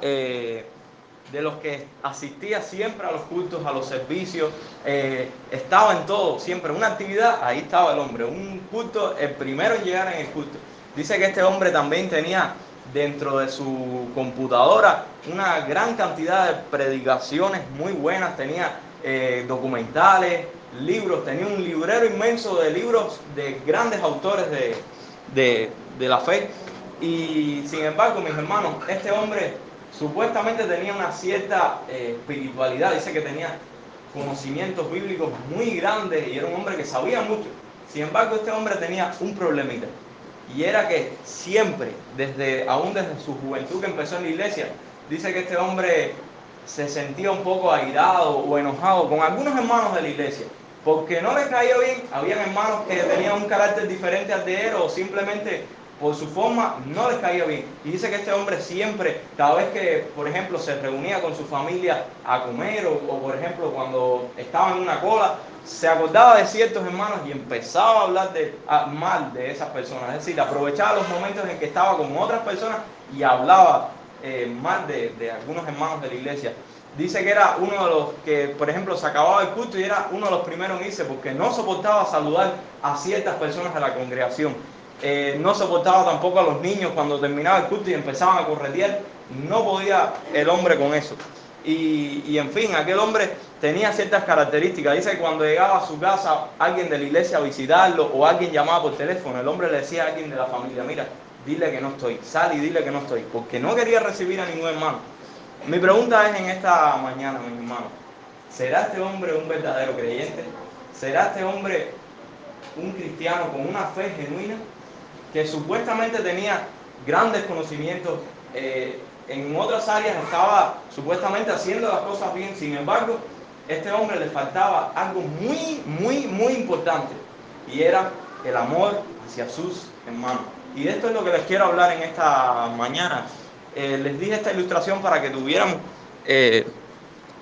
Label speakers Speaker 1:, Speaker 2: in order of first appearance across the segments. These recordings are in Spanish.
Speaker 1: eh, de los que asistía siempre a los cultos, a los servicios, eh, estaba en todo, siempre. Una actividad, ahí estaba el hombre. Un culto, el primero en llegar en el culto. Dice que este hombre también tenía dentro de su computadora una gran cantidad de predicaciones muy buenas, tenía eh, documentales, libros, tenía un librero inmenso de libros de grandes autores de, la fe. Y sin embargo, mis hermanos, este hombre supuestamente tenía una cierta eh, espiritualidad, dice que tenía conocimientos bíblicos muy grandes y era un hombre que sabía mucho. Sin embargo, este hombre tenía un problemita. Y era que siempre, desde, aún desde su juventud que empezó en la iglesia, dice que este hombre se sentía un poco airado o enojado con algunos hermanos de la iglesia, porque no les caía bien, habían hermanos que tenían un carácter diferente al de él o simplemente por su forma no les caía bien. Y dice que este hombre siempre, cada vez que, por ejemplo, se reunía con su familia a comer o, por ejemplo, cuando estaba en una cola, se acordaba de ciertos hermanos y empezaba a hablar de, mal de esas personas. Es decir, aprovechaba los momentos en que estaba con otras personas y hablaba eh, mal de, de, algunos hermanos de la iglesia. Dice que era uno de los que, por ejemplo, se acababa el culto y era uno de los primeros en irse porque no soportaba saludar a ciertas personas de la congregación. Eh, no soportaba tampoco a los niños cuando terminaba el culto y empezaban a corretear. No podía el hombre con eso. Y, en fin, aquel hombre tenía ciertas características. Dice que cuando llegaba a su casa alguien de la iglesia a visitarlo o alguien llamaba por teléfono, el hombre le decía a alguien de la familia, mira, dile que no estoy, sal y dile que no estoy, porque no quería recibir a ningún hermano. Mi pregunta es en esta mañana, mi hermano, ¿será este hombre un verdadero creyente? ¿Será este hombre un cristiano con una fe genuina que supuestamente tenía grandes conocimientos eh, en otras áreas estaba supuestamente haciendo las cosas bien, sin embargo, este hombre le faltaba algo muy, muy, muy importante y era el amor hacia sus hermanos. Y de esto es lo que les quiero hablar en esta mañana. Eh, les dije esta ilustración para que tuvieran eh,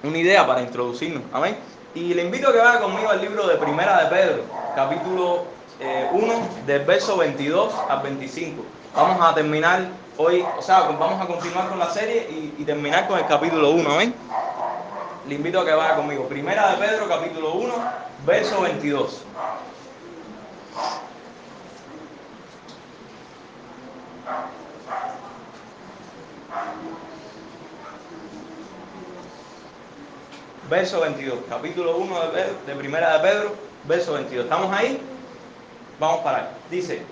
Speaker 1: una idea para introducirnos. Amén. Y le invito a que vaya conmigo al libro de Primera de Pedro, capítulo 1, eh, del verso 22 al 25. Vamos a terminar hoy, o sea, vamos a continuar con la serie y, terminar con el capítulo 1, ¿ven? Le invito a que vaya conmigo. Primera de Pedro, capítulo 1, verso 22. Verso 22, capítulo 1 de, de Primera de Pedro, verso 22. ¿Estamos ahí? Vamos para ahí. Dice,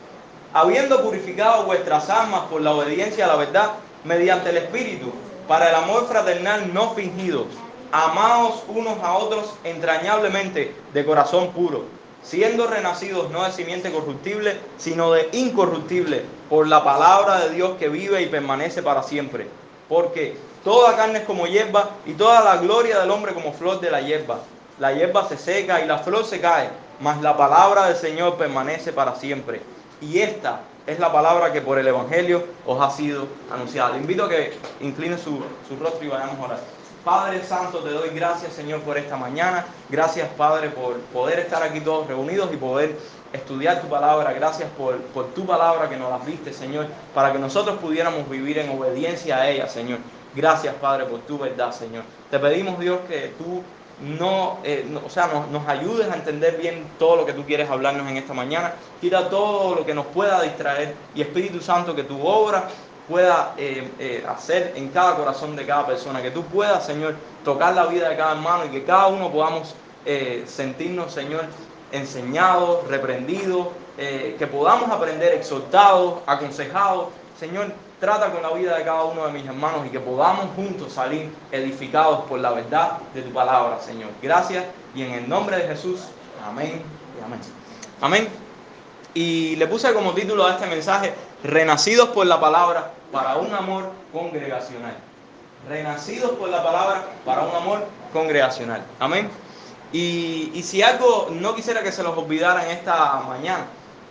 Speaker 1: habiendo purificado vuestras almas por la obediencia a la verdad, mediante el Espíritu, para el amor fraternal no fingido, amaos unos a otros entrañablemente de corazón puro, siendo renacidos no de simiente corruptible, sino de incorruptible, por la palabra de Dios que vive y permanece para siempre. Porque toda carne es como hierba y toda la gloria del hombre como flor de la hierba. La hierba se seca y la flor se cae, mas la palabra del Señor permanece para siempre. Y esta es la palabra que por el Evangelio os ha sido anunciada. Le invito a que incline su, rostro y vayamos a orar. Padre Santo, te doy gracias, Señor, por esta mañana. Gracias, Padre, por poder estar aquí todos reunidos y poder estudiar tu palabra. Gracias por, por tu palabra que nos la diste, Señor, para que nosotros pudiéramos vivir en obediencia a ella, Señor. Gracias, Padre, por tu verdad, Señor. Te pedimos, Dios, que tú eh, no, o sea, nos, ayudes a entender bien todo lo que tú quieres hablarnos en esta mañana. Quita todo lo que nos pueda distraer y Espíritu Santo, que tu obra pueda eh, eh, hacer en cada corazón de cada persona. Que tú puedas, Señor, tocar la vida de cada hermano y que cada uno podamos sentirnos, Señor, enseñados, reprendidos, que podamos aprender exhortados, aconsejados. Señor, trata con la vida de cada uno de mis hermanos y que podamos juntos salir edificados por la verdad de tu palabra, Señor. Gracias y en el nombre de Jesús, amén y amén. Amén. Y le puse como título a este mensaje, Renacidos por la palabra para un amor congregacional. Renacidos por la palabra para un amor congregacional. Amén. Y, y si algo no quisiera que se los olvidara en esta mañana,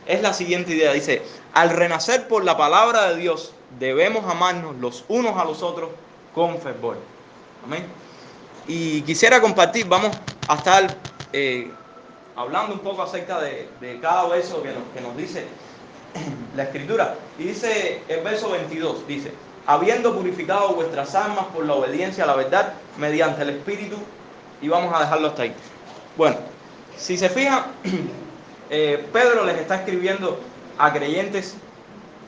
Speaker 1: es la siguiente idea. Dice, al renacer por la palabra de Dios, debemos amarnos los unos a los otros con fervor. Amén. Y quisiera compartir, vamos a estar eh, hablando un poco acerca de, cada verso que nos, que nos dice la escritura. Y dice el verso 22, dice, habiendo purificado vuestras almas por la obediencia a la verdad mediante el Espíritu, y vamos a dejarlo hasta ahí. Bueno, si se fijan, eh, Pedro les está escribiendo a creyentes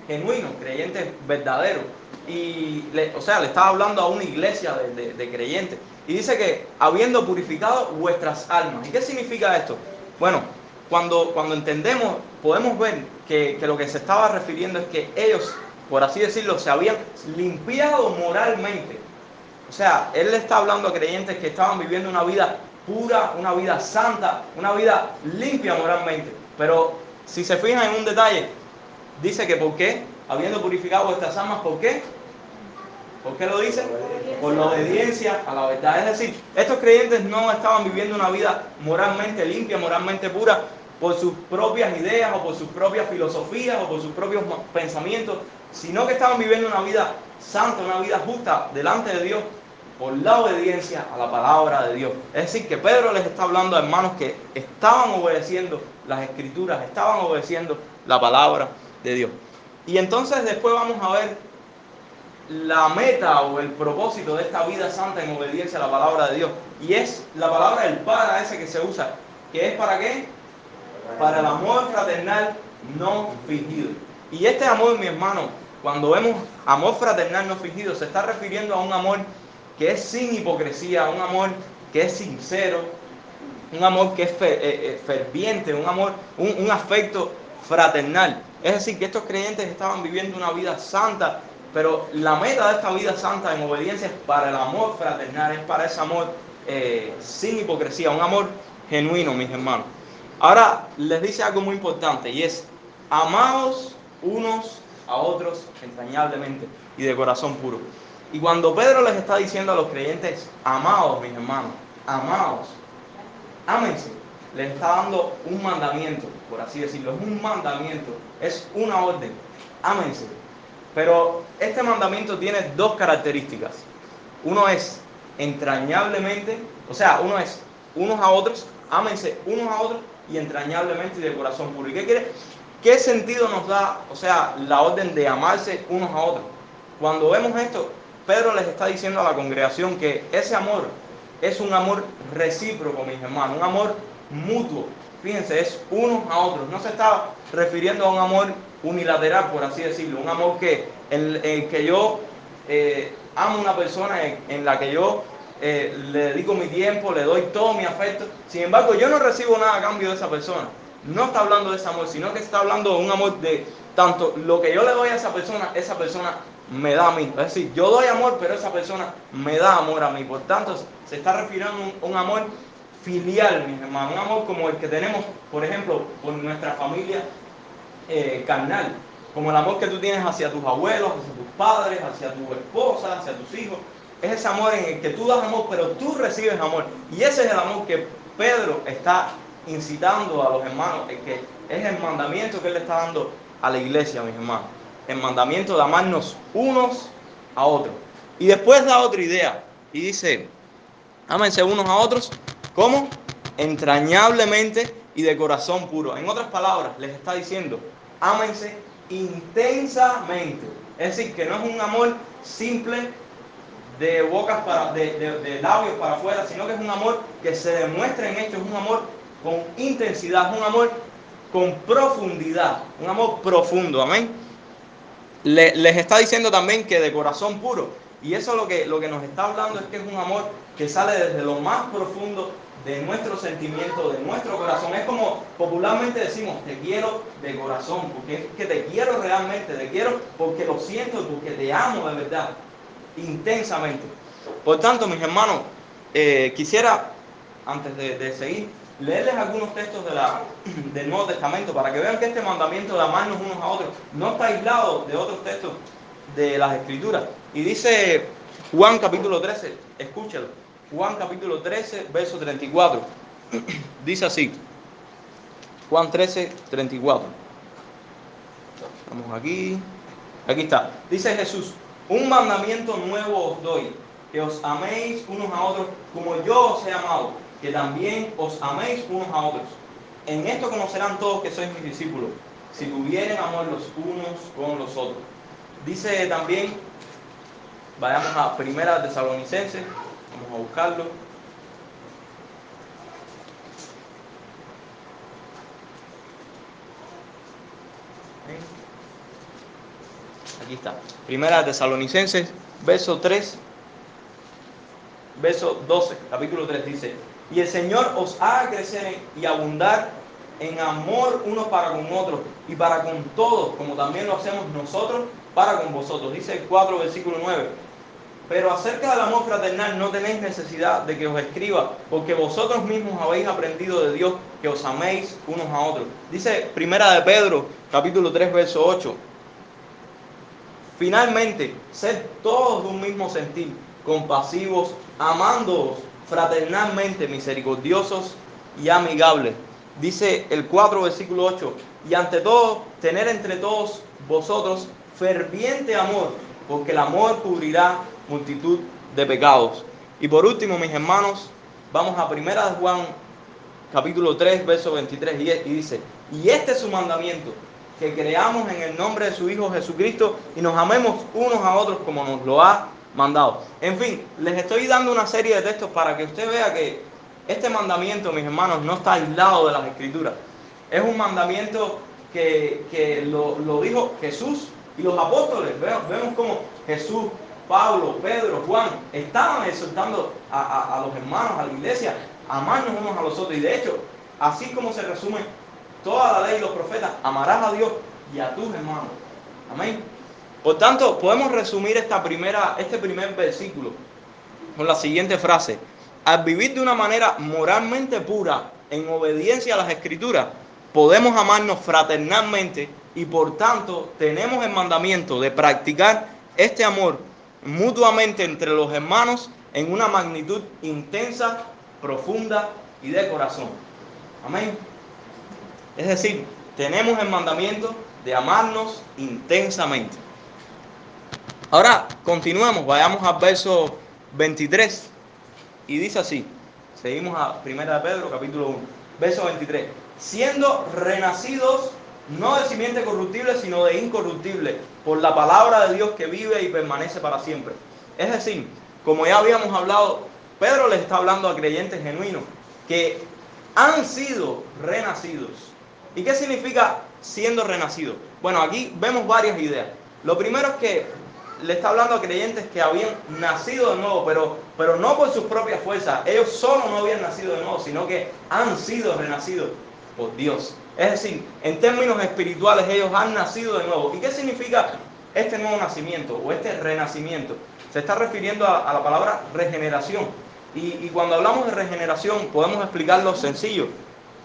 Speaker 1: genuinos, creyentes verdaderos, y o sea, le estaba hablando a una iglesia de, creyentes, y dice que habiendo purificado vuestras almas. ¿Y qué significa esto? Bueno, cuando, cuando entendemos, podemos ver que, que lo que se estaba refiriendo es que ellos por así decirlo, se habían limpiado moralmente. O sea, él le está hablando a creyentes que estaban viviendo una vida pura, una vida santa, una vida limpia moralmente. Pero si se fijan en un detalle, dice que ¿por qué? Habiendo purificado vuestras almas, ¿por qué? ¿Por qué lo dice? Por la obediencia a la verdad. Es decir, estos creyentes no estaban viviendo una vida moralmente limpia, moralmente pura, por sus propias ideas o por sus propias filosofías o por sus propios pensamientos, sino que estaban viviendo una vida santa, una vida justa delante de Dios por la obediencia a la palabra de Dios. Es decir, que Pedro les está hablando a hermanos que estaban obedeciendo las escrituras, estaban obedeciendo la palabra de Dios. Y entonces después vamos a ver la meta o el propósito de esta vida santa en obediencia a la palabra de Dios. Y es la palabra del para ese que se usa, que es para qué? Para el amor fraternal no fingido. Y este amor, mi hermano, cuando vemos amor fraternal no fingido, se está refiriendo a un amor que es sin hipocresía, un amor que es sincero, un amor que es eh, eh, ferviente, un amor, un, afecto fraternal. Es decir, que estos creyentes estaban viviendo una vida santa, pero la meta de esta vida santa en obediencia es para el amor fraternal, es para ese amor eh, sin hipocresía, un amor genuino, mis hermanos. Ahora les dice algo muy importante y es, amados unos a otros entrañablemente y de corazón puro. Y cuando Pedro les está diciendo a los creyentes, amados, mis hermanos, amados, ámense, les está dando un mandamiento, por así decirlo, es un mandamiento, es una orden, ámense. Pero este mandamiento tiene dos características. Uno es entrañablemente, o sea, uno es unos a otros, ámense unos a otros y entrañablemente y de corazón puro. ¿Y qué quiere? ¿Qué sentido nos da, o sea, la orden de amarse unos a otros? Cuando vemos esto, Pedro les está diciendo a la congregación que ese amor es un amor recíproco, mis hermanos, un amor mutuo. Fíjense, es unos a otros. No se está refiriendo a un amor unilateral, por así decirlo, un amor que en, el que yo eh, amo a una persona, en, la que yo eh, le dedico mi tiempo, le doy todo mi afecto. Sin embargo, yo no recibo nada a cambio de esa persona no está hablando de ese amor, sino que está hablando de un amor de tanto lo que yo le doy a esa persona, esa persona me da a mí. Es decir, yo doy amor, pero esa persona me da amor a mí. Por tanto, se está refiriendo a un, amor filial, mis hermanos, un amor como el que tenemos, por ejemplo, por nuestra familia eh, carnal, como el amor que tú tienes hacia tus abuelos, hacia tus padres, hacia tu esposa, hacia tus hijos. Es ese amor en el que tú das amor, pero tú recibes amor. Y ese es el amor que Pedro está incitando a los hermanos, que es el mandamiento que él le está dando a la iglesia, mis hermanos. El mandamiento de amarnos unos a otros. Y después da otra idea y dice, ámense unos a otros, ¿cómo? Entrañablemente y de corazón puro. En otras palabras, les está diciendo, ámense intensamente. Es decir, que no es un amor simple de bocas para, de, de labios para afuera, sino que es un amor que se demuestra en hechos, es un amor con intensidad, un amor con profundidad, un amor profundo, amén. Les está diciendo también que de corazón puro, y eso lo que, lo que nos está hablando es que es un amor que sale desde lo más profundo de nuestro sentimiento, de nuestro corazón. Es como popularmente decimos, te quiero de corazón, porque es que te quiero realmente, te quiero porque lo siento, porque te amo de verdad, intensamente. Por tanto, mis hermanos, eh, quisiera, antes de seguir, leerles algunos textos del Nuevo Testamento para que vean que este mandamiento de amarnos unos a otros no está aislado de otros textos de las Escrituras. Y dice Juan capítulo 13, escúchalo, Juan capítulo 13, verso 34. dice así, Juan 13, 34. Estamos aquí, aquí está. Dice Jesús, un mandamiento nuevo os doy, que os améis unos a otros como yo os he amado que también os améis unos a otros. En esto conocerán todos que sois mis discípulos, si tuvieren amor los unos con los otros. Dice también Vayamos a Primera Tesalonicenses, vamos a buscarlo. Aquí está. Primera Tesalonicenses, verso 3, verso 12, capítulo 3 dice, y el Señor os haga crecer y abundar en amor unos para con otros y para con todos, como también lo hacemos nosotros para con vosotros. Dice el 4, versículo 9. Pero acerca del amor fraternal no tenéis necesidad de que os escriba, porque vosotros mismos habéis aprendido de Dios que os améis unos a otros. Dice Primera de Pedro, capítulo 3, verso 8. Finalmente, sed todos de un mismo sentir, compasivos, amándoos fraternalmente, misericordiosos y amigables. Dice el 4, versículo 8, y ante todo, tener entre todos vosotros ferviente amor, porque el amor cubrirá multitud de pecados. Y por último, mis hermanos, vamos a primera Juan, capítulo 3, verso 23, y dice, y este es su mandamiento, que creamos en el nombre de su Hijo Jesucristo y nos amemos unos a otros como nos lo ha mandado. En fin, les estoy dando una serie de textos para que usted vea que este mandamiento, mis hermanos, no está aislado de las escrituras. Es un mandamiento que, lo, dijo Jesús y los apóstoles. Vemos, vemos como Jesús, Pablo, Pedro, Juan estaban exhortando a, a los hermanos, a la iglesia, a amarnos unos a los otros. Y de hecho, así como se resume toda la ley y los profetas, amarás a Dios y a tus hermanos. Amén. Por tanto, podemos resumir esta primera, este primer versículo con la siguiente frase. Al vivir de una manera moralmente pura, en obediencia a las escrituras, podemos amarnos fraternalmente y por tanto tenemos el mandamiento de practicar este amor mutuamente entre los hermanos en una magnitud intensa, profunda y de corazón. Amén. Es decir, tenemos el mandamiento de amarnos intensamente. Ahora, continuemos, vayamos al verso 23 y dice así, seguimos a 1 de Pedro capítulo 1, verso 23, siendo renacidos no de simiente corruptible, sino de incorruptible, por la palabra de Dios que vive y permanece para siempre. Es decir, como ya habíamos hablado, Pedro les está hablando a creyentes genuinos que han sido renacidos ¿Y qué significa siendo renacido? Bueno, aquí vemos varias ideas. Lo primero es que le está hablando a creyentes que habían nacido de nuevo, pero, pero no por sus propias fuerzas. Ellos solo no habían nacido de nuevo, sino que han sido renacidos por Dios. Es decir, en términos espirituales ellos han nacido de nuevo. ¿Y qué significa este nuevo nacimiento o este renacimiento? Se está refiriendo a, la palabra regeneración. Y, y cuando hablamos de regeneración podemos explicarlo sencillo.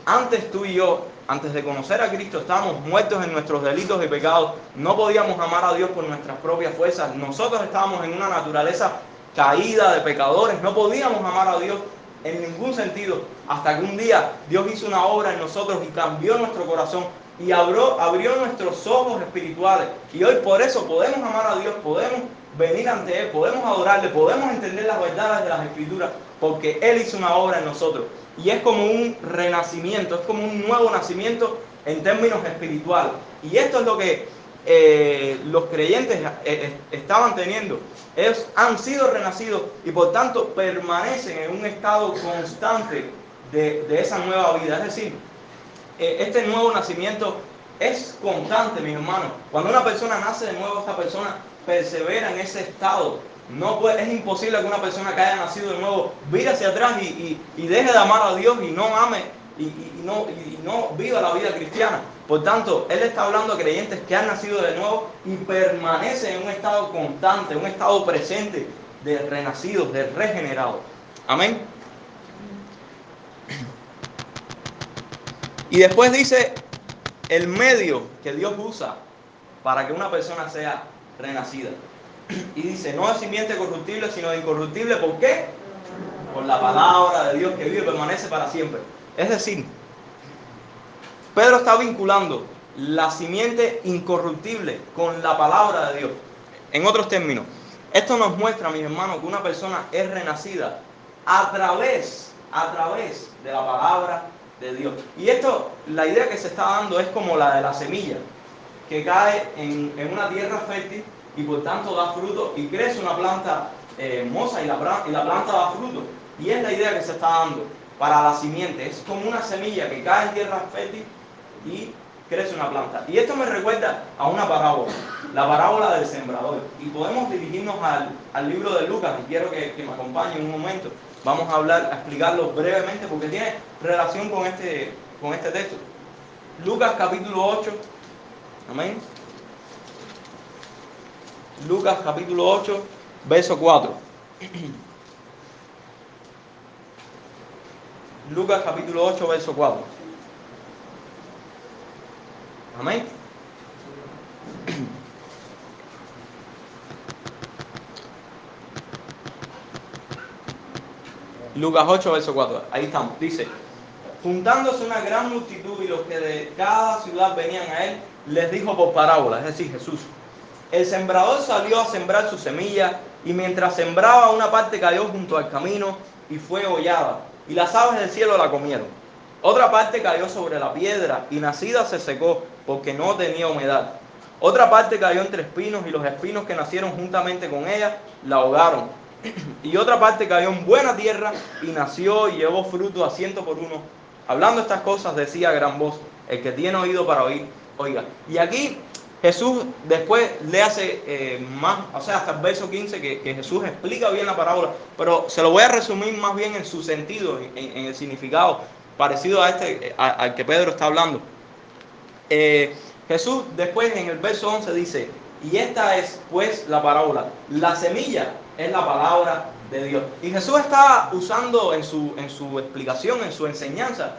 Speaker 1: Antes tú y yo antes de conocer a Cristo estábamos muertos en nuestros delitos y pecados. No podíamos amar a Dios por nuestras propias fuerzas. Nosotros estábamos en una naturaleza caída de pecadores. No podíamos amar a Dios en ningún sentido. Hasta que un día Dios hizo una obra en nosotros y cambió nuestro corazón y abrió, nuestros ojos espirituales. Y hoy por eso podemos amar a Dios, podemos venir ante Él, podemos adorarle, podemos entender las verdades de las escrituras, porque Él hizo una obra en nosotros y es como un renacimiento, es como un nuevo nacimiento en términos espirituales. Y esto es lo que eh, los creyentes eh, eh, estaban teniendo. Ellos han sido renacidos y por tanto permanecen en un estado constante de, de esa nueva vida. Es decir, este nuevo nacimiento es constante, mis hermanos. Cuando una persona nace de nuevo, esta persona persevera en ese estado no es imposible que una persona que haya nacido de nuevo vire hacia atrás y, deje de amar a Dios y no ame y, no, no viva la vida cristiana. Por tanto, Él está hablando a creyentes que han nacido de nuevo y permanecen en un estado constante, un estado presente de renacidos, de regenerados. Amén. Y después dice el medio que Dios usa para que una persona sea renacida. Y dice, no es simiente corruptible, sino incorruptible. ¿Por qué? Por la palabra de Dios que vive y permanece para siempre. Es decir, Pedro está vinculando la simiente incorruptible con la palabra de Dios. En otros términos, esto nos muestra, mis hermanos, que una persona es renacida a través, a través de la palabra de Dios. Y esto, la idea que se está dando es como la de la semilla, que cae en, en una tierra fértil y por tanto da fruto y crece una planta eh, hermosa y la, planta da fruto. Y es la idea que se está dando para la simiente. Es como una semilla que cae en tierra fértil y crece una planta. Y esto me recuerda a una parábola, la parábola del sembrador. Y podemos dirigirnos al, libro de Lucas, y quiero que, que me acompañe un momento. Vamos a hablar, a explicarlo brevemente porque tiene relación con este, con este texto. Lucas capítulo 8. Amén. Lucas capítulo 8, verso 4. Lucas capítulo 8, verso 4. Amén. Lucas 8, verso 4. Ahí estamos. Dice, juntándose una gran multitud y los que de cada ciudad venían a él, les dijo por parábola, es decir, Jesús. El sembrador salió a sembrar su semilla y mientras sembraba una parte cayó junto al camino y fue hollada y las aves del cielo la comieron. Otra parte cayó sobre la piedra y nacida se secó porque no tenía humedad. Otra parte cayó entre espinos y los espinos que nacieron juntamente con ella la ahogaron. y otra parte cayó en buena tierra y nació y llevó fruto a ciento por uno. Hablando estas cosas decía gran voz, el que tiene oído para oír, oiga. Y aquí Jesús después le hace eh, más, o sea, hasta el verso 15 que, Jesús explica bien la parábola, pero se lo voy a resumir más bien en su sentido, en, el significado parecido a este al que Pedro está hablando. Eh, Jesús después en el verso 11 dice, y esta es pues la parábola, la semilla es la palabra de Dios. Y Jesús está usando en su, en su explicación, en su enseñanza,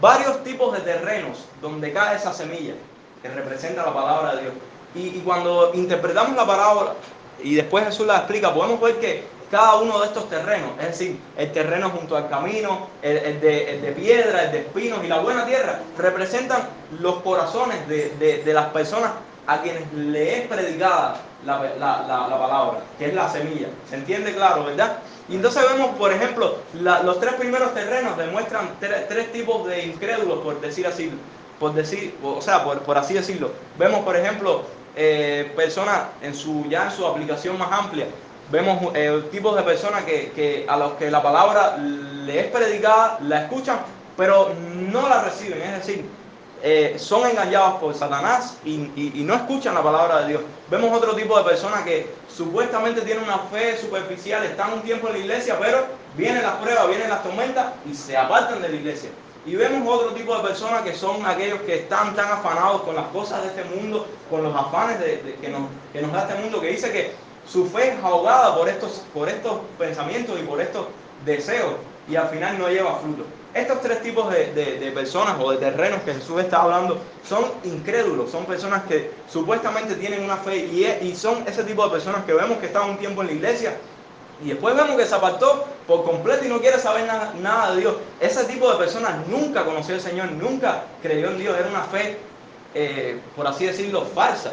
Speaker 1: varios tipos de terrenos donde cae esa semilla que representa la palabra de Dios. Y, cuando interpretamos la palabra y después Jesús la explica, podemos ver que cada uno de estos terrenos, es decir, el terreno junto al camino, el, de, piedra, el de espinos y la buena tierra, representan los corazones de, las personas a quienes le es predicada la, palabra, que es la semilla. ¿Se entiende claro, verdad? Y entonces vemos, por ejemplo, los tres primeros terrenos demuestran tres tipos de incrédulos, por decir así por decir, o sea, por, así decirlo. Vemos, por ejemplo, eh, personas en su, ya en su aplicación más amplia, vemos eh, tipos de personas que, a los que la palabra le es predicada, la escuchan, pero no la reciben, es decir, eh, son engañados por Satanás y, y, no escuchan la palabra de Dios. Vemos otro tipo de personas que supuestamente tienen una fe superficial, están un tiempo en la iglesia, pero vienen las pruebas, vienen las tormentas y se apartan de la iglesia. Y vemos otro tipo de personas que son aquellos que están tan afanados con las cosas de este mundo, con los afanes de, que, nos, da este mundo, que dice que su fe es ahogada por estos, por estos pensamientos y por estos deseos y al final no lleva fruto. Estos tres tipos de, personas o de terrenos que Jesús está hablando son incrédulos, son personas que supuestamente tienen una fe y, y son ese tipo de personas que vemos que están un tiempo en la iglesia, y después vemos que se apartó por completo y no quiere saber nada, de Dios. Ese tipo de personas nunca conoció al Señor, nunca creyó en Dios. Era una fe, eh, por así decirlo, falsa.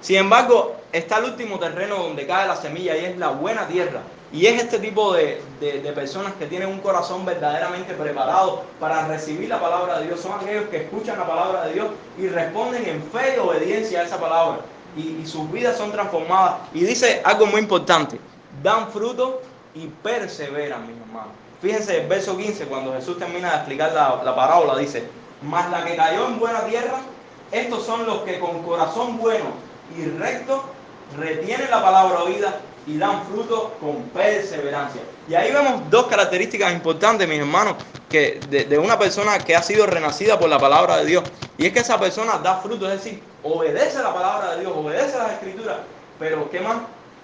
Speaker 1: Sin embargo, está el último terreno donde cae la semilla y es la buena tierra. Y es este tipo de, de, personas que tienen un corazón verdaderamente preparado para recibir la palabra de Dios. Son aquellos que escuchan la palabra de Dios y responden en fe y obediencia a esa palabra. Y, y sus vidas son transformadas. Y dice algo muy importante dan fruto y perseveran, mis hermanos. Fíjense el verso 15, cuando Jesús termina de explicar la, parábola, dice, mas la que cayó en buena tierra, estos son los que con corazón bueno y recto retienen la palabra oída y dan fruto con perseverancia. Y ahí vemos dos características importantes, mis hermanos, que de, de, una persona que ha sido renacida por la palabra de Dios. Y es que esa persona da fruto, es decir, obedece la palabra de Dios, obedece las escrituras, pero ¿qué más?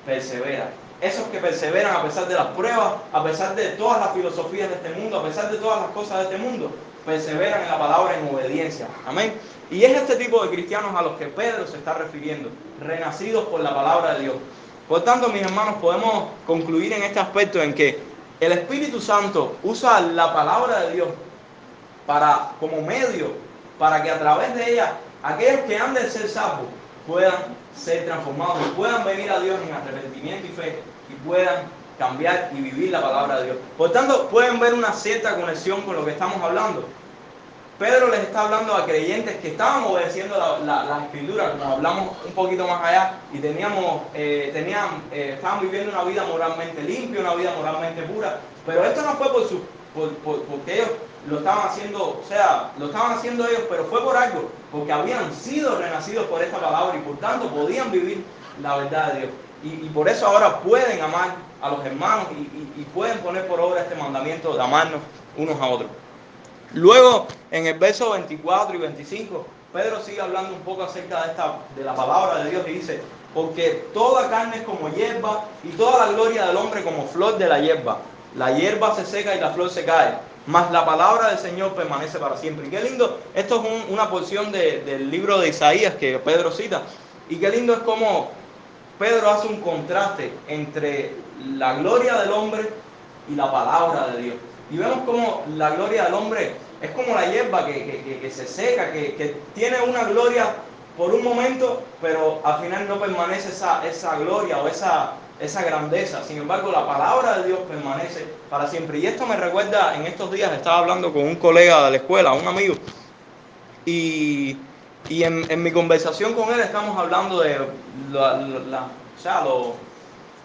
Speaker 1: Persevera esos que perseveran a pesar de las pruebas, a pesar de todas las filosofías de este mundo, a pesar de todas las cosas de este mundo, perseveran en la palabra en obediencia. Amén. Y es este tipo de cristianos a los que Pedro se está refiriendo, renacidos por la palabra de Dios. Por tanto, mis hermanos, podemos concluir en este aspecto en que el Espíritu Santo usa la palabra de Dios para, como medio para que a través de ella aquellos que han de ser salvos puedan ser transformados y puedan venir a Dios en arrepentimiento y fe puedan cambiar y vivir la palabra de Dios. Por tanto, pueden ver una cierta conexión con lo que estamos hablando. Pedro les está hablando a creyentes que estaban obedeciendo las la, escrituras, nos hablamos un poquito más allá y teníamos, eh, tenían, eh, estaban viviendo una vida moralmente limpia, una vida moralmente pura, pero esto no fue por su, por, porque ellos lo estaban haciendo, o sea, lo estaban haciendo ellos, pero fue por algo, porque habían sido renacidos por esta palabra y por tanto podían vivir la verdad de Dios. Y, por eso ahora pueden amar a los hermanos y, y pueden poner por obra este mandamiento de amarnos unos a otros. Luego, en el verso 24 y 25, Pedro sigue hablando un poco acerca de, esta, de la palabra de Dios y dice, porque toda carne es como hierba y toda la gloria del hombre como flor de la hierba. La hierba se seca y la flor se cae, mas la palabra del Señor permanece para siempre. Y qué lindo, esto es una porción del libro de Isaías que Pedro cita. Y qué lindo es como Pedro hace un contraste entre la gloria del hombre y la palabra de Dios. Y vemos como la gloria del hombre es como la hierba que, se seca, que, tiene una gloria por un momento, pero al final no permanece esa, esa gloria o esa, esa grandeza. Sin embargo, la palabra de Dios permanece para siempre. Y esto me recuerda, en estos días estaba hablando con un colega de la escuela, un amigo, y, en, en, mi conversación con él estamos hablando de la,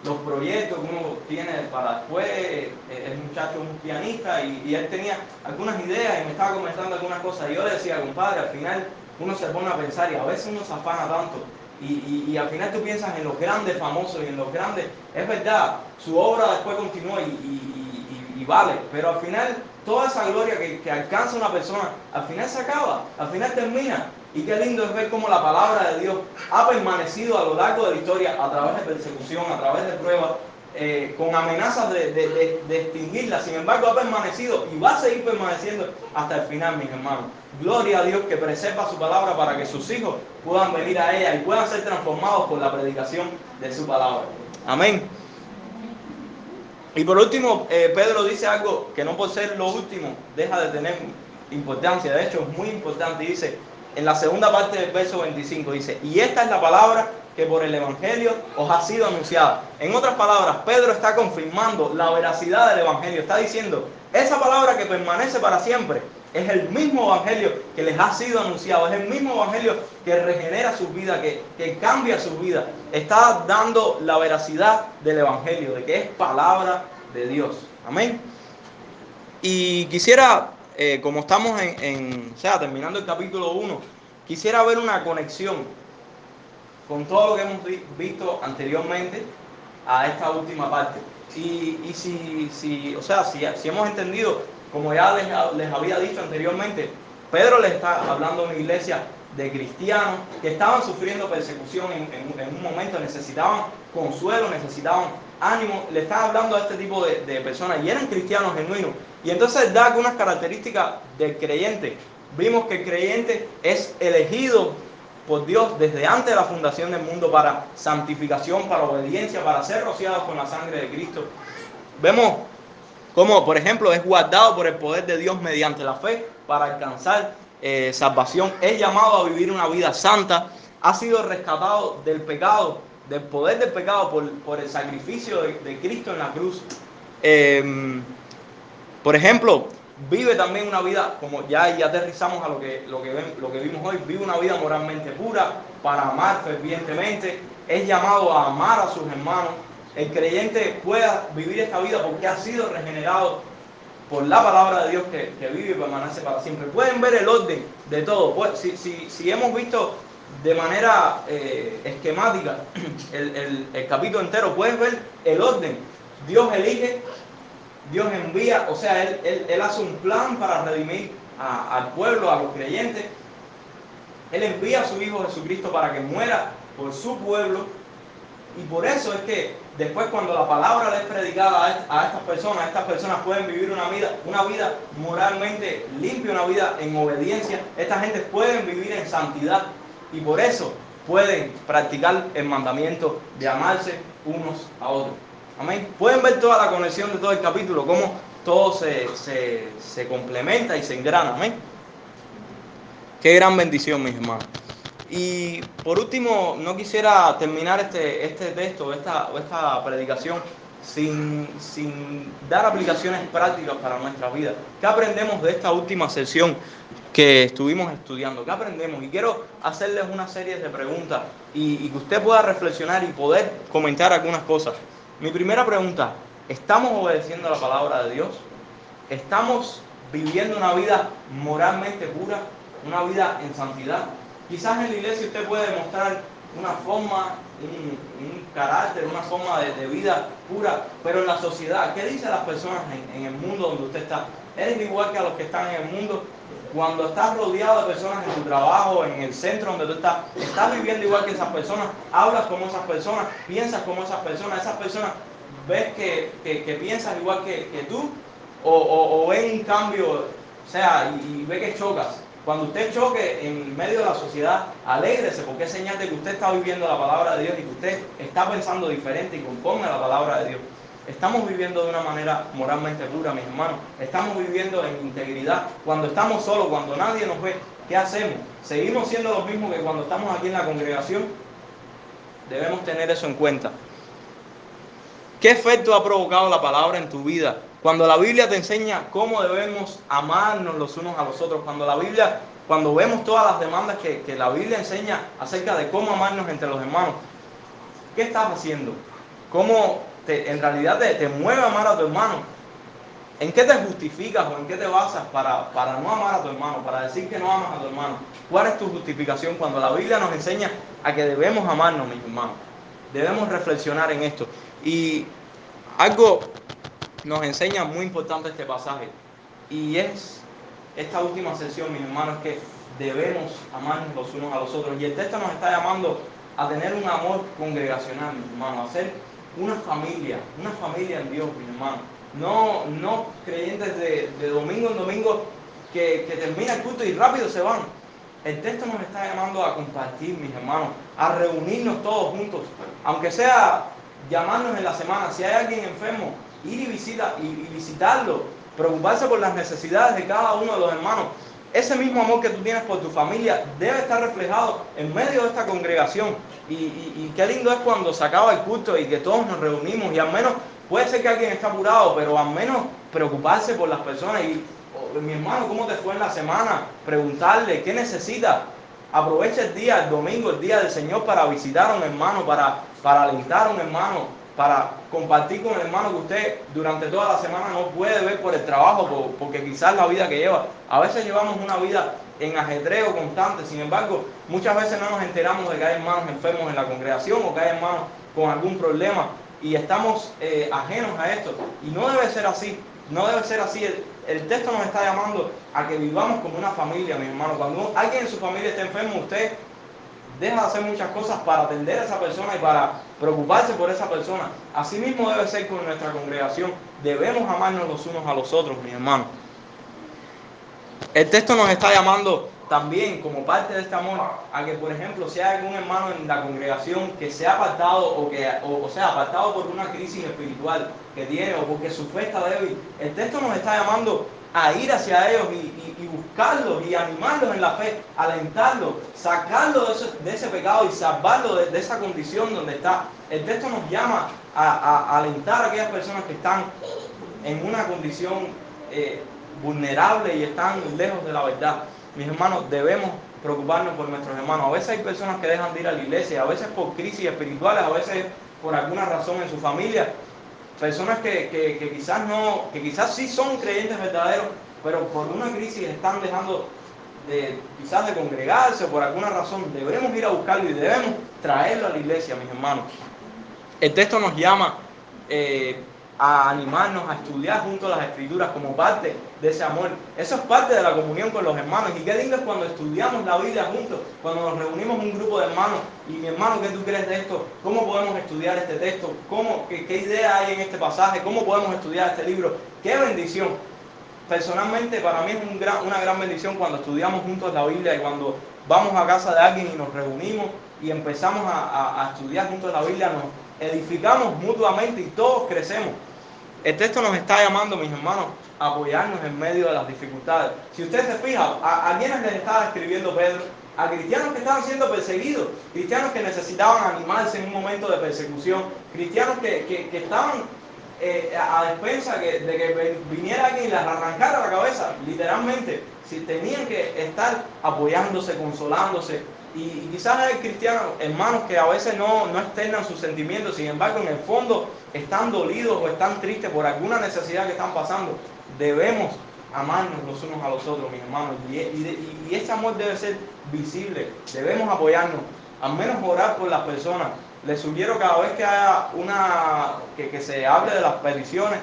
Speaker 1: los proyectos que uno tiene para después. Eh, el muchacho es un pianista y, él tenía algunas ideas y me estaba comentando algunas cosas. Y yo le decía, compadre, al final uno se pone a pensar y a veces uno se afana tanto. Y, al final tú piensas en los grandes famosos y en los grandes. Es verdad, su obra después continúa y, vale, pero al final toda esa gloria que, que alcanza una persona, al final se acaba, al final termina. Y qué lindo es ver cómo la palabra de Dios ha permanecido a lo largo de la historia a través de persecución, a través de pruebas, eh, con amenazas de, extinguirla. Sin embargo, ha permanecido y va a seguir permaneciendo hasta el final, mis hermanos. Gloria a Dios que preserva su palabra para que sus hijos puedan venir a ella y puedan ser transformados por la predicación de su palabra. Amén. Y por último, eh, Pedro dice algo que no por ser lo último deja de tener importancia. De hecho, es muy importante. Dice, en la segunda parte del verso 25 dice, y esta es la palabra que por el Evangelio os ha sido anunciada. En otras palabras, Pedro está confirmando la veracidad del Evangelio. Está diciendo, esa palabra que permanece para siempre es el mismo Evangelio que les ha sido anunciado. Es el mismo Evangelio que regenera su vida, que, que cambia su vida. Está dando la veracidad del Evangelio, de que es palabra de Dios. Amén. Y quisiera eh, como estamos en, o sea, terminando el capítulo 1, quisiera ver una conexión con todo lo que hemos visto anteriormente a esta última parte. Y, y si, si, o sea, si, hemos entendido, como ya les, había dicho anteriormente, Pedro le está hablando a una iglesia de cristianos que estaban sufriendo persecución en, un momento, necesitaban consuelo, necesitaban ánimo, le estaba hablando a este tipo de, personas y eran cristianos genuinos y entonces da algunas características del creyente. Vimos que el creyente es elegido por Dios desde antes de la fundación del mundo para santificación, para obediencia, para ser rociado con la sangre de Cristo. Vemos cómo, por ejemplo, es guardado por el poder de Dios mediante la fe para alcanzar eh, salvación. Es llamado a vivir una vida santa. Ha sido rescatado del pecado, del poder del pecado por, el sacrificio de, Cristo en la cruz. Eh, por ejemplo, vive también una vida, como ya, ya aterrizamos a lo que, lo, que lo que vimos hoy, vive una vida moralmente pura para amar fervientemente, es llamado a amar a sus hermanos. El creyente pueda vivir esta vida porque ha sido regenerado por la palabra de Dios que, vive y permanece para siempre. Pueden ver el orden de todo. Pues, si, si, si hemos visto de manera eh, esquemática el, el capítulo entero, puedes ver el orden. Dios elige Dios envía, o sea, Él, él, hace un plan para redimir al pueblo, a los creyentes. Él envía a su Hijo Jesucristo para que muera por su pueblo. Y por eso es que después cuando la palabra le es predicada a, estas personas, estas personas pueden vivir una vida, una vida moralmente limpia, una vida en obediencia. Esta gente pueden vivir en santidad y por eso pueden practicar el mandamiento de amarse unos a otros. Amén. Pueden ver toda la conexión de todo el capítulo, cómo todo se, complementa y se engrana. Amén. Qué gran bendición, mis hermanos. Y por último, no quisiera terminar este, este texto, esta, esta predicación, sin, sin dar aplicaciones prácticas para nuestra vida. ¿Qué aprendemos de esta última sesión que estuvimos estudiando? ¿Qué aprendemos? Y quiero hacerles una serie de preguntas y, que usted pueda reflexionar y poder comentar algunas cosas. Mi primera pregunta, ¿estamos obedeciendo la palabra de Dios? ¿Estamos viviendo una vida moralmente pura? ¿Una vida en santidad? Quizás en la iglesia usted puede demostrar una forma, un, carácter, una forma de, vida pura, pero en la sociedad, ¿qué dicen las personas en, el mundo donde usted está? ¿Eres igual que a los que están en el mundo? Cuando estás rodeado de personas en tu trabajo, en el centro donde tú estás, estás viviendo igual que esas personas, hablas como esas personas, piensas como esas personas, esas personas ves que, que, piensas igual que, que tú, o, o, ven un cambio, o sea, y, ve que chocas. Cuando usted choque en medio de la sociedad, alégrese porque es señal de que usted está viviendo la palabra de Dios y que usted está pensando diferente y conforme la palabra de Dios. Estamos viviendo de una manera moralmente pura, mis hermanos. Estamos viviendo en integridad. Cuando estamos solos, cuando nadie nos ve, ¿qué hacemos? ¿Seguimos siendo los mismos que cuando estamos aquí en la congregación? Debemos tener eso en cuenta. ¿Qué efecto ha provocado la palabra en tu vida? Cuando la Biblia te enseña cómo debemos amarnos los unos a los otros, cuando la Biblia, cuando vemos todas las demandas que, la Biblia enseña acerca de cómo amarnos entre los hermanos, ¿qué estás haciendo? ¿Cómo te, en realidad te, mueve a amar a tu hermano? ¿En qué te justificas o en qué te basas para, para no amar a tu hermano, para decir que no amas a tu hermano? ¿Cuál es tu justificación cuando la Biblia nos enseña a que debemos amarnos, mis hermanos? Debemos reflexionar en esto. Y algo nos enseña muy importante este pasaje. Y es esta última sesión, mis hermanos, que debemos amarnos los unos a los otros. Y el texto nos está llamando a tener un amor congregacional, mis hermanos, a ser una familia, una familia en Dios, mis hermanos. No, no creyentes de, domingo en domingo que, que termina el culto y rápido se van. El texto nos está llamando a compartir, mis hermanos, a reunirnos todos juntos, aunque sea llamarnos en la semana. Si hay alguien enfermo, ir y, visita, y, visitarlo, preocuparse por las necesidades de cada uno de los hermanos. Ese mismo amor que tú tienes por tu familia debe estar reflejado en medio de esta congregación. Y, qué lindo es cuando se acaba el culto y que todos nos reunimos y al menos puede ser que alguien esté apurado, pero al menos preocuparse por las personas. Y oh, mi hermano, ¿cómo te fue en la semana? Preguntarle qué necesita. Aprovecha el día, el domingo, el día del Señor para visitar a un hermano, para, para alentar a un hermano, para compartir con el hermano que usted durante toda la semana no puede ver por el trabajo, porque quizás la vida que lleva. A veces llevamos una vida en ajetreo constante, sin embargo, muchas veces no nos enteramos de que hay hermanos enfermos en la congregación o que hay hermanos con algún problema y estamos eh, ajenos a esto. Y no debe ser así, no debe ser así. El, texto nos está llamando a que vivamos como una familia, mi hermano. Cuando alguien en su familia está enfermo, usted deja de hacer muchas cosas para atender a esa persona y para preocuparse por esa persona. Así mismo debe ser con nuestra congregación. Debemos amarnos los unos a los otros, mis hermanos. El texto nos está llamando también como parte de este amor a que, por ejemplo, hay algún hermano en la congregación que se ha apartado o que, o, sea, apartado por una crisis espiritual que tiene o porque su fe está débil, el texto nos está llamando a ir hacia ellos y, buscarlos y animarlos en la fe, alentarlos, sacarlos de ese, pecado y salvarlos de, esa condición donde está. El texto nos llama a, alentar a aquellas personas que están en una condición eh, vulnerable y están lejos de la verdad. Mis hermanos, debemos preocuparnos por nuestros hermanos. A veces hay personas que dejan de ir a la iglesia, a veces por crisis espirituales, a veces por alguna razón en su familia personas que, quizás no, que quizás sí son creyentes verdaderos, pero por una crisis están dejando de quizás de congregarse por alguna razón, debemos ir a buscarlo y debemos traerlo a la iglesia, mis hermanos. El texto nos llama eh, a animarnos a estudiar junto a las escrituras como parte de ese amor. Eso es parte de la comunión con los hermanos. Y qué lindo es cuando estudiamos la Biblia juntos, cuando nos reunimos un grupo de hermanos. Y mi hermano, ¿qué tú crees de esto? ¿Cómo podemos estudiar este texto? ¿Cómo, qué, idea hay en este pasaje? ¿Cómo podemos estudiar este libro? ¡Qué bendición! Personalmente, para mí es una gran bendición cuando estudiamos juntos la Biblia y cuando vamos a casa de alguien y nos reunimos y empezamos a, a estudiar juntos la Biblia, nos edificamos mutuamente y todos crecemos. El texto nos está llamando, mis hermanos, a apoyarnos en medio de las dificultades. Si usted se fija, a, quienes les estaba escribiendo Pedro, a cristianos que estaban siendo perseguidos, cristianos que necesitaban animarse en un momento de persecución, cristianos que, estaban eh, a despensa de que viniera alguien y les arrancara la cabeza, literalmente. Si tenían que estar apoyándose, consolándose. Y, quizás hay cristianos, hermanos, que a veces no, no externan sus sentimientos, sin embargo, en el fondo están dolidos o están tristes por alguna necesidad que están pasando. Debemos amarnos los unos a los otros, mis hermanos. Y, y, ese amor debe ser visible. Debemos apoyarnos, al menos orar por las personas. Les sugiero cada vez que haya una, que, que se hable de las peticiones,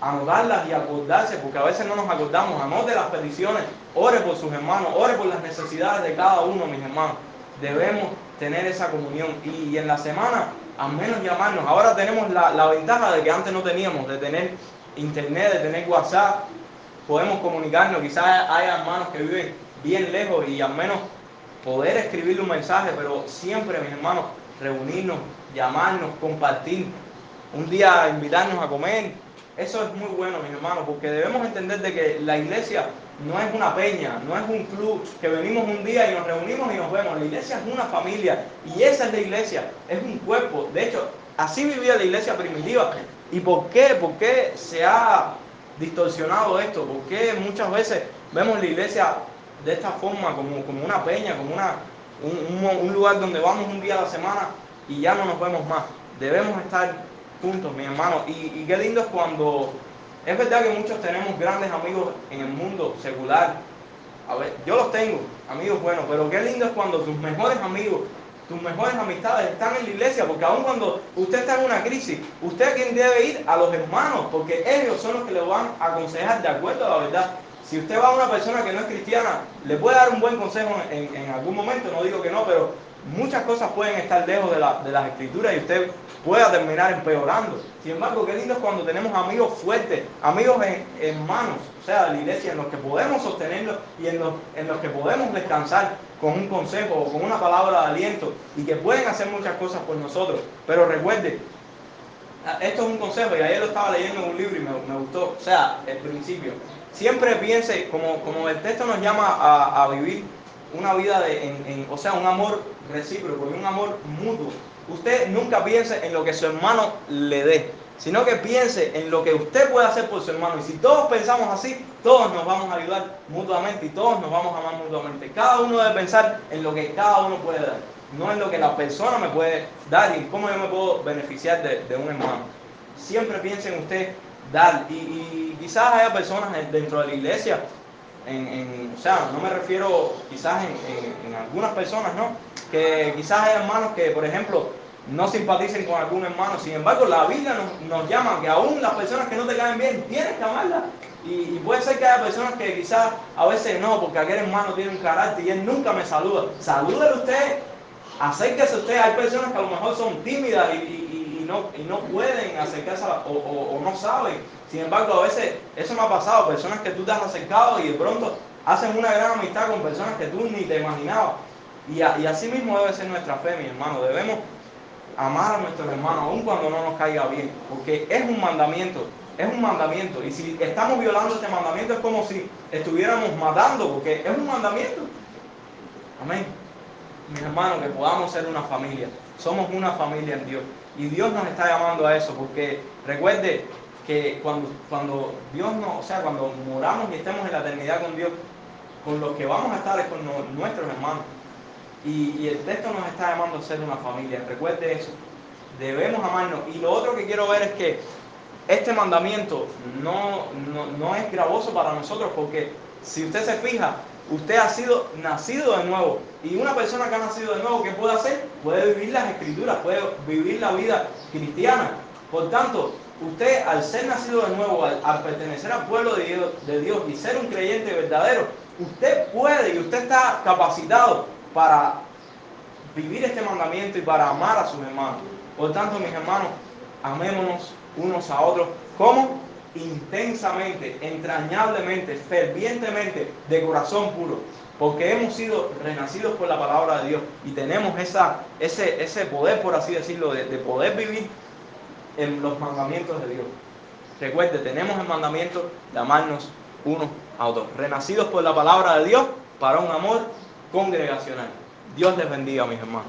Speaker 1: anotarlas y acordarse, porque a veces no nos acordamos. Anote las peticiones, ore por sus hermanos, ore por las necesidades de cada uno, mis hermanos. Debemos tener esa comunión. Y, en la semana, al menos llamarnos. Ahora tenemos la, la ventaja de que antes no teníamos, de tener internet, de tener WhatsApp, podemos comunicarnos. Quizás hay hermanos que viven bien lejos y al menos poder escribirle un mensaje, pero siempre, mis hermanos, reunirnos, llamarnos, compartir, un día invitarnos a comer. Eso es muy bueno, mis hermanos, porque debemos entender de que la iglesia no es una peña, no es un club que venimos un día y nos reunimos y nos vemos. La iglesia es una familia y esa es la iglesia, es un cuerpo. De hecho, así vivía la iglesia primitiva. ¿Y por qué? ¿Por qué se ha distorsionado esto? porque muchas veces vemos la iglesia de esta forma, como, como una peña, como una, un, lugar donde vamos un día a la semana y ya no nos vemos más? Debemos estar juntos, mi hermano. Y, y qué lindo es cuando... Es verdad que muchos tenemos grandes amigos en el mundo secular. A ver, yo los tengo, amigos buenos, pero qué lindo es cuando tus mejores amigos tus mejores amistades están en la iglesia, porque aun cuando usted está en una crisis, usted quien debe ir a los hermanos, porque ellos son los que le van a aconsejar de acuerdo a la verdad. Si usted va a una persona que no es cristiana, le puede dar un buen consejo en, en algún momento, no digo que no, pero muchas cosas pueden estar lejos de, las escrituras y usted pueda terminar empeorando. Sin embargo, qué lindo es cuando tenemos amigos fuertes, amigos hermanos, o sea, de la iglesia, en los que podemos sostenerlos y en los, en los que podemos descansar con un consejo o con una palabra de aliento y que pueden hacer muchas cosas por nosotros. Pero recuerde, esto es un consejo y ayer lo estaba leyendo en un libro y me, gustó, o sea, el principio. Siempre piense, como, como el texto nos llama a, a vivir una vida de, en, o sea, un amor recíproco y un amor mutuo. Usted nunca piense en lo que su hermano le dé, sino que piense en lo que usted puede hacer por su hermano. Y si todos pensamos así, todos nos vamos a ayudar mutuamente y todos nos vamos a amar mutuamente. Cada uno debe pensar en lo que cada uno puede dar, no en lo que la persona me puede dar y cómo yo me puedo beneficiar de, un hermano. Siempre piense en usted dar. Y, y quizás haya personas dentro de la iglesia en, o sea, no me refiero quizás en, algunas personas, ¿no? Que quizás hay hermanos que, por ejemplo, no simpaticen con algún hermano, sin embargo, la Biblia nos, llama que aún las personas que no te caen bien, tienes que amarlas. Y, puede ser que haya personas que quizás a veces no, porque aquel hermano tiene un carácter y él nunca me saluda. Salúdele usted, acérquese usted. Hay personas que a lo mejor son tímidas y, no, y no pueden acercarse o, o no saben sin embargo, a veces eso me ha pasado, personas que tú te has acercado y de pronto hacen una gran amistad con personas que tú ni te imaginabas. Y, así mismo debe ser nuestra fe, mi hermano. Debemos amar a nuestros hermanos, aun cuando no nos caiga bien, porque es un mandamiento, es un mandamiento. Y si estamos violando este mandamiento es como si estuviéramos matando, porque es un mandamiento. Amén. Mis hermanos, que podamos ser una familia. Somos una familia en Dios. Y Dios nos está llamando a eso, porque recuerde, que cuando, cuando Dios no, o sea, cuando moramos y estemos en la eternidad con Dios, con los que vamos a estar es con nuestros hermanos. Y, el texto nos está llamando a ser una familia. Recuerde eso. Debemos amarnos. Y lo otro que quiero ver es que este mandamiento no, no, es gravoso para nosotros porque si usted se fija, usted ha sido nacido de nuevo. Y una persona que ha nacido de nuevo, ¿qué puede hacer? Puede vivir las escrituras, puede vivir la vida cristiana. Por tanto, usted al ser nacido de nuevo, al, pertenecer al pueblo de Dios, de Dios y ser un creyente verdadero, usted puede y usted está capacitado para vivir este mandamiento y para amar a sus hermanos. Por tanto, mis hermanos, amémonos unos a otros como intensamente, entrañablemente, fervientemente, de corazón puro, porque hemos sido renacidos por la palabra de Dios y tenemos esa, ese, ese poder, por así decirlo, de poder vivir en los mandamientos de Dios. Recuerde, tenemos el mandamiento de amarnos unos a otros, renacidos por la palabra de Dios para un amor congregacional. Dios les bendiga, mis hermanos.